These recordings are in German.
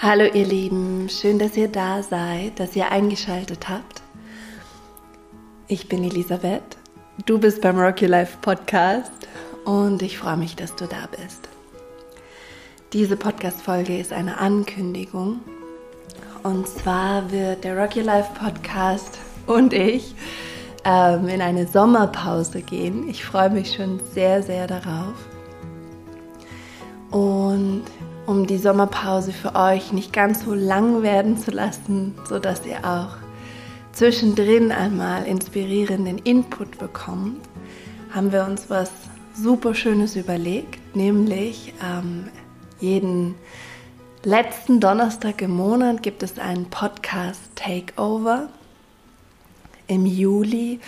Hallo ihr Lieben, schön, dass ihr da seid, dass ihr eingeschaltet habt. Ich bin Elisabeth, du bist beim Rocky Life Podcast und ich freue mich, dass du da bist. Diese Podcast-Folge ist eine Ankündigung und zwar wird der Rocky Life Podcast und ich ähm, in eine Sommerpause gehen. Ich freue mich schon sehr, sehr darauf. Und um die Sommerpause für euch nicht ganz so lang werden zu lassen, sodass ihr auch zwischendrin einmal inspirierenden Input bekommt, haben wir uns was super Schönes überlegt, nämlich ähm, jeden letzten Donnerstag im Monat gibt es einen Podcast Takeover. Im Juli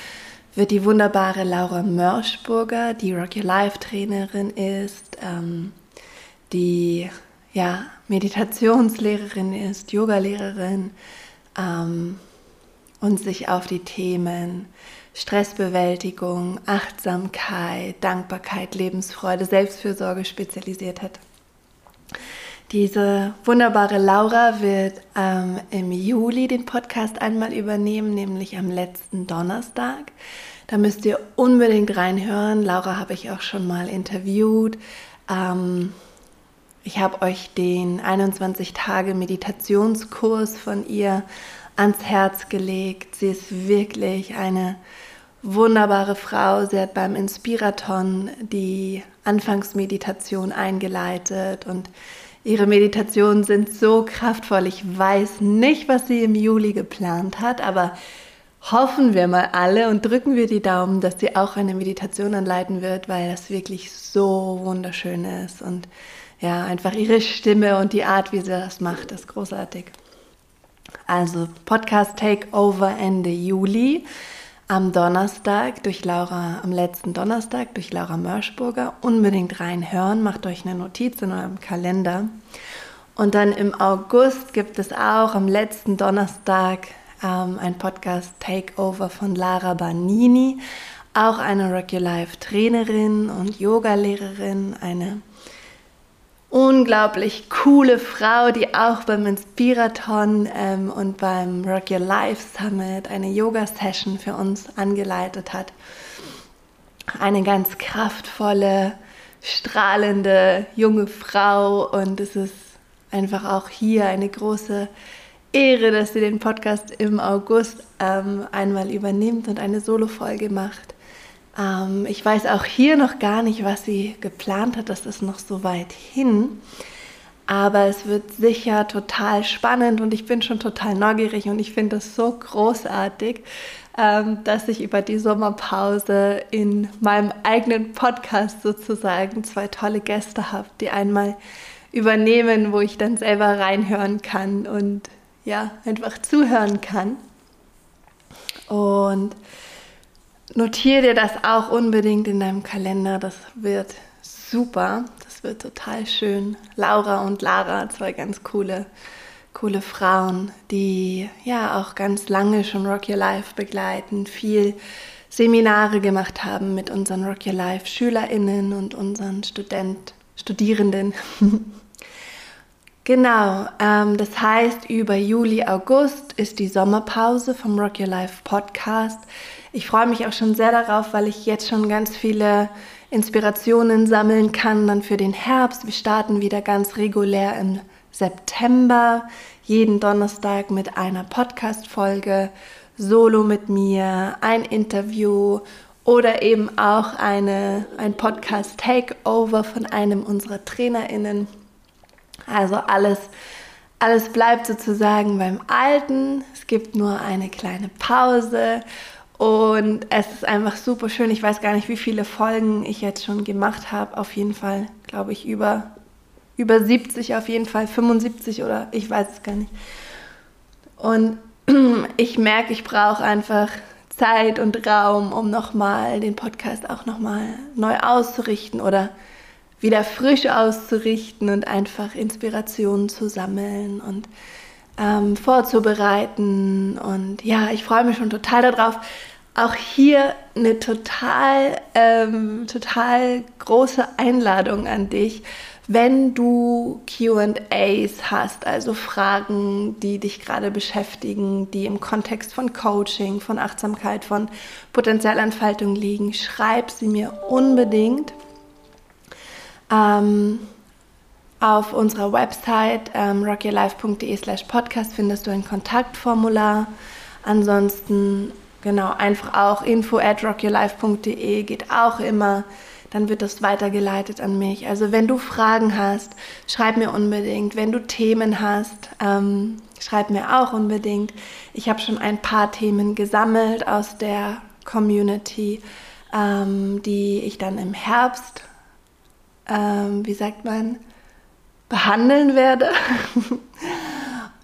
wird die wunderbare Laura Mörschburger, die Rock Your Life Trainerin ist, ähm, die ja, Meditationslehrerin ist, Yogalehrerin ähm, und sich auf die Themen Stressbewältigung, Achtsamkeit, Dankbarkeit, Lebensfreude, Selbstfürsorge spezialisiert hat. Diese wunderbare Laura wird ähm, im Juli den Podcast einmal übernehmen, nämlich am letzten Donnerstag. Da müsst ihr unbedingt reinhören. Laura habe ich auch schon mal interviewt. Ähm, ich habe euch den 21 Tage Meditationskurs von ihr ans Herz gelegt. Sie ist wirklich eine wunderbare Frau. Sie hat beim Inspiraton die Anfangsmeditation eingeleitet und ihre Meditationen sind so kraftvoll. Ich weiß nicht, was sie im Juli geplant hat, aber hoffen wir mal alle und drücken wir die Daumen, dass sie auch eine Meditation anleiten wird, weil das wirklich so wunderschön ist und ja, einfach ihre Stimme und die Art, wie sie das macht, ist großartig. Also Podcast Takeover Ende Juli am Donnerstag durch Laura, am letzten Donnerstag durch Laura Mörschburger. Unbedingt reinhören, macht euch eine Notiz in eurem Kalender. Und dann im August gibt es auch am letzten Donnerstag ähm, ein Podcast Takeover von Lara Banini, auch eine Rock Your Life Trainerin und Yogalehrerin, eine unglaublich coole Frau, die auch beim Inspiraton ähm, und beim Rock Your Life Summit eine Yoga-Session für uns angeleitet hat. Eine ganz kraftvolle, strahlende junge Frau und es ist einfach auch hier eine große Ehre, dass sie den Podcast im August ähm, einmal übernimmt und eine Solo-Folge macht. Ähm, ich weiß auch hier noch gar nicht, was sie geplant hat. Das ist noch so weit hin. Aber es wird sicher total spannend und ich bin schon total neugierig und ich finde es so großartig, ähm, dass ich über die Sommerpause in meinem eigenen Podcast sozusagen zwei tolle Gäste habe, die einmal übernehmen, wo ich dann selber reinhören kann und ja, einfach zuhören kann. Und notiere dir das auch unbedingt in deinem Kalender. Das wird super. Das wird total schön. Laura und Lara, zwei ganz coole, coole Frauen, die ja auch ganz lange schon Rock Your Life begleiten, viel Seminare gemacht haben mit unseren Rock Your Life SchülerInnen und unseren Student, Studierenden. Genau, ähm, das heißt, über Juli, August ist die Sommerpause vom Rock Your Life Podcast. Ich freue mich auch schon sehr darauf, weil ich jetzt schon ganz viele Inspirationen sammeln kann dann für den Herbst. Wir starten wieder ganz regulär im September, jeden Donnerstag mit einer Podcast-Folge, solo mit mir, ein Interview oder eben auch eine, ein Podcast-Takeover von einem unserer TrainerInnen. Also alles, alles bleibt sozusagen beim Alten. Es gibt nur eine kleine Pause und es ist einfach super schön. Ich weiß gar nicht, wie viele Folgen ich jetzt schon gemacht habe. Auf jeden Fall, glaube ich, über, über 70, auf jeden Fall 75 oder ich weiß es gar nicht. Und ich merke, ich brauche einfach Zeit und Raum, um nochmal den Podcast auch nochmal neu auszurichten oder wieder frisch auszurichten und einfach Inspirationen zu sammeln und ähm, vorzubereiten. Und ja, ich freue mich schon total darauf. Auch hier eine total, ähm, total große Einladung an dich. wenn du QAs hast, also Fragen, die dich gerade beschäftigen, die im Kontext von Coaching, von Achtsamkeit, von Potenzialentfaltung liegen, schreib sie mir unbedingt. Ähm, auf unserer Website ähm, rockyourlife.de slash podcast findest du ein Kontaktformular. Ansonsten, genau, einfach auch info at rockyourlife.de geht auch immer. Dann wird das weitergeleitet an mich. Also wenn du Fragen hast, schreib mir unbedingt. Wenn du Themen hast, ähm, schreib mir auch unbedingt. Ich habe schon ein paar Themen gesammelt aus der Community, ähm, die ich dann im Herbst, ähm, wie sagt man, behandeln werde.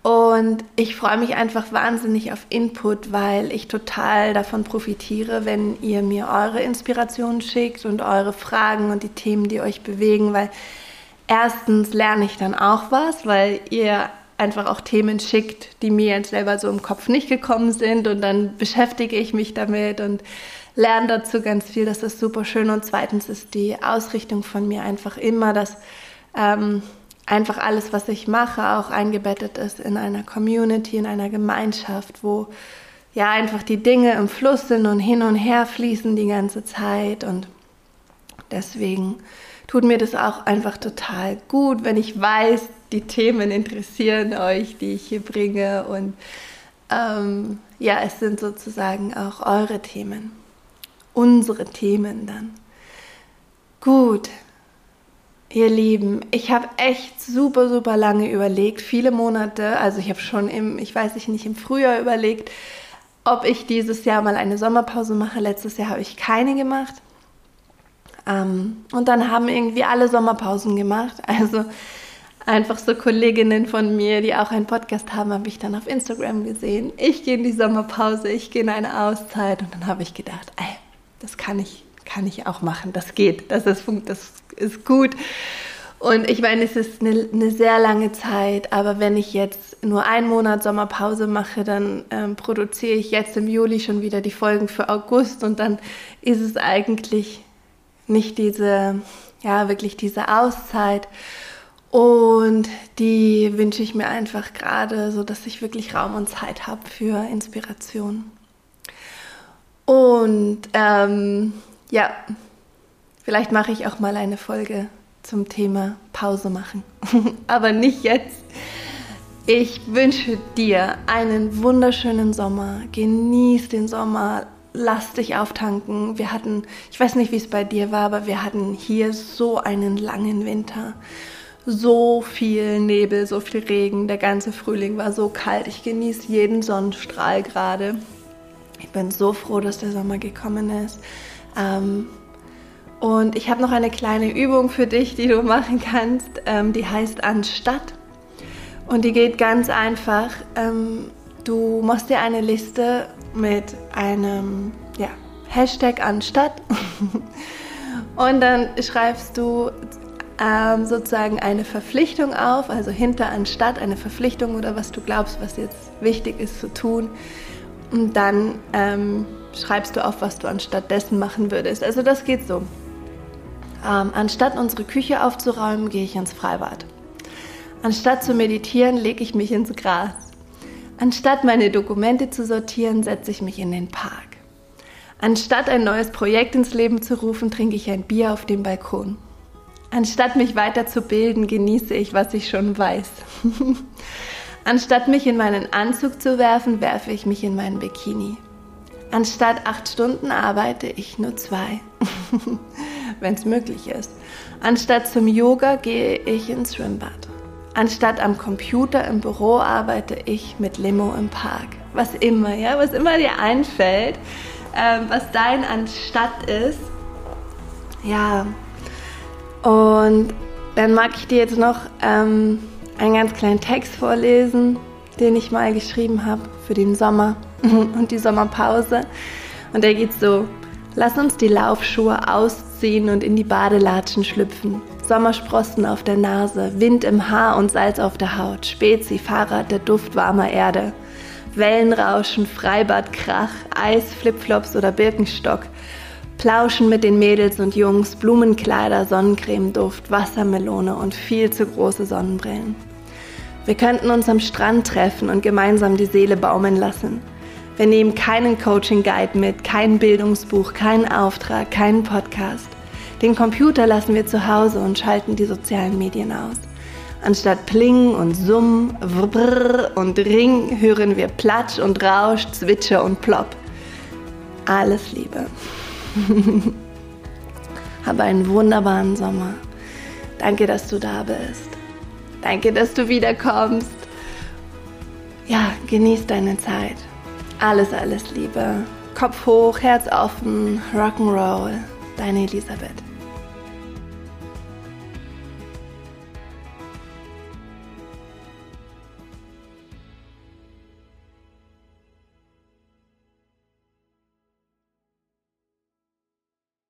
Und ich freue mich einfach wahnsinnig auf Input, weil ich total davon profitiere, wenn ihr mir eure Inspirationen schickt und eure Fragen und die Themen, die euch bewegen, weil erstens lerne ich dann auch was, weil ihr einfach auch Themen schickt, die mir jetzt selber so im Kopf nicht gekommen sind und dann beschäftige ich mich damit und lerne dazu ganz viel. Das ist super schön. Und zweitens ist die Ausrichtung von mir einfach immer, dass ähm, einfach alles, was ich mache, auch eingebettet ist in einer Community, in einer Gemeinschaft, wo ja einfach die Dinge im Fluss sind und hin und her fließen die ganze Zeit. Und deswegen tut mir das auch einfach total gut, wenn ich weiß, die Themen interessieren euch, die ich hier bringe. Und ähm, ja, es sind sozusagen auch eure Themen, unsere Themen dann. Gut, Ihr Lieben, ich habe echt super, super lange überlegt, viele Monate. Also ich habe schon im, ich weiß nicht, im Frühjahr überlegt, ob ich dieses Jahr mal eine Sommerpause mache. Letztes Jahr habe ich keine gemacht. Ähm, und dann haben irgendwie alle Sommerpausen gemacht. Also einfach so Kolleginnen von mir, die auch einen Podcast haben, habe ich dann auf Instagram gesehen. Ich gehe in die Sommerpause, ich gehe in eine Auszeit. Und dann habe ich gedacht, ey, das kann ich kann ich auch machen, das geht, das ist, das ist gut. Und ich meine, es ist eine, eine, sehr lange Zeit, aber wenn ich jetzt nur einen Monat Sommerpause mache, dann ähm, produziere ich jetzt im Juli schon wieder die Folgen für August und dann ist es eigentlich nicht diese, ja, wirklich diese Auszeit. Und die wünsche ich mir einfach gerade, so dass ich wirklich Raum und Zeit habe für Inspiration. Und ähm, ja, vielleicht mache ich auch mal eine Folge zum Thema Pause machen. Aber nicht jetzt. Ich wünsche dir einen wunderschönen Sommer. Genieß den Sommer. Lass dich auftanken. Wir hatten, ich weiß nicht, wie es bei dir war, aber wir hatten hier so einen langen Winter. So viel Nebel, so viel Regen. Der ganze Frühling war so kalt. Ich genieße jeden Sonnenstrahl gerade. Ich bin so froh, dass der Sommer gekommen ist. Ähm, und ich habe noch eine kleine Übung für dich, die du machen kannst. Ähm, die heißt Anstatt. Und die geht ganz einfach. Ähm, du machst dir eine Liste mit einem ja, Hashtag Anstatt. Und dann schreibst du ähm, sozusagen eine Verpflichtung auf, also hinter anstatt eine Verpflichtung oder was du glaubst, was jetzt wichtig ist zu tun. Und dann ähm, schreibst du auf, was du anstatt dessen machen würdest. Also das geht so. Ähm, anstatt unsere Küche aufzuräumen, gehe ich ins Freibad. Anstatt zu meditieren, lege ich mich ins Gras. Anstatt meine Dokumente zu sortieren, setze ich mich in den Park. Anstatt ein neues Projekt ins Leben zu rufen, trinke ich ein Bier auf dem Balkon. Anstatt mich weiterzubilden, genieße ich, was ich schon weiß. Anstatt mich in meinen Anzug zu werfen, werfe ich mich in meinen Bikini. Anstatt acht Stunden arbeite ich nur zwei, wenn es möglich ist. Anstatt zum Yoga gehe ich ins Schwimmbad. Anstatt am Computer im Büro arbeite ich mit Limo im Park. Was immer, ja, was immer dir einfällt, ähm, was dein Anstatt ist. Ja, und dann mag ich dir jetzt noch ähm, einen ganz kleinen Text vorlesen, den ich mal geschrieben habe für den Sommer und die Sommerpause. Und der geht so, lass uns die Laufschuhe ausziehen und in die Badelatschen schlüpfen. Sommersprossen auf der Nase, Wind im Haar und Salz auf der Haut, Spezi, Fahrrad, der Duft warmer Erde. Wellenrauschen, Freibad, Krach, Eis, Flipflops oder Birkenstock. Plauschen mit den Mädels und Jungs, Blumenkleider, Sonnencremeduft, Wassermelone und viel zu große Sonnenbrillen. Wir könnten uns am Strand treffen und gemeinsam die Seele baumeln lassen. Wir nehmen keinen Coaching-Guide mit, kein Bildungsbuch, keinen Auftrag, keinen Podcast. Den Computer lassen wir zu Hause und schalten die sozialen Medien aus. Anstatt Pling und Summ, Wbrr und Ring hören wir Platsch und Rausch, Zwitscher und Plopp. Alles Liebe. Habe einen wunderbaren Sommer. Danke, dass du da bist. Danke, dass du wiederkommst. Ja, genieß deine Zeit. Alles, alles Liebe. Kopf hoch, Herz offen, Rock'n'Roll. Deine Elisabeth.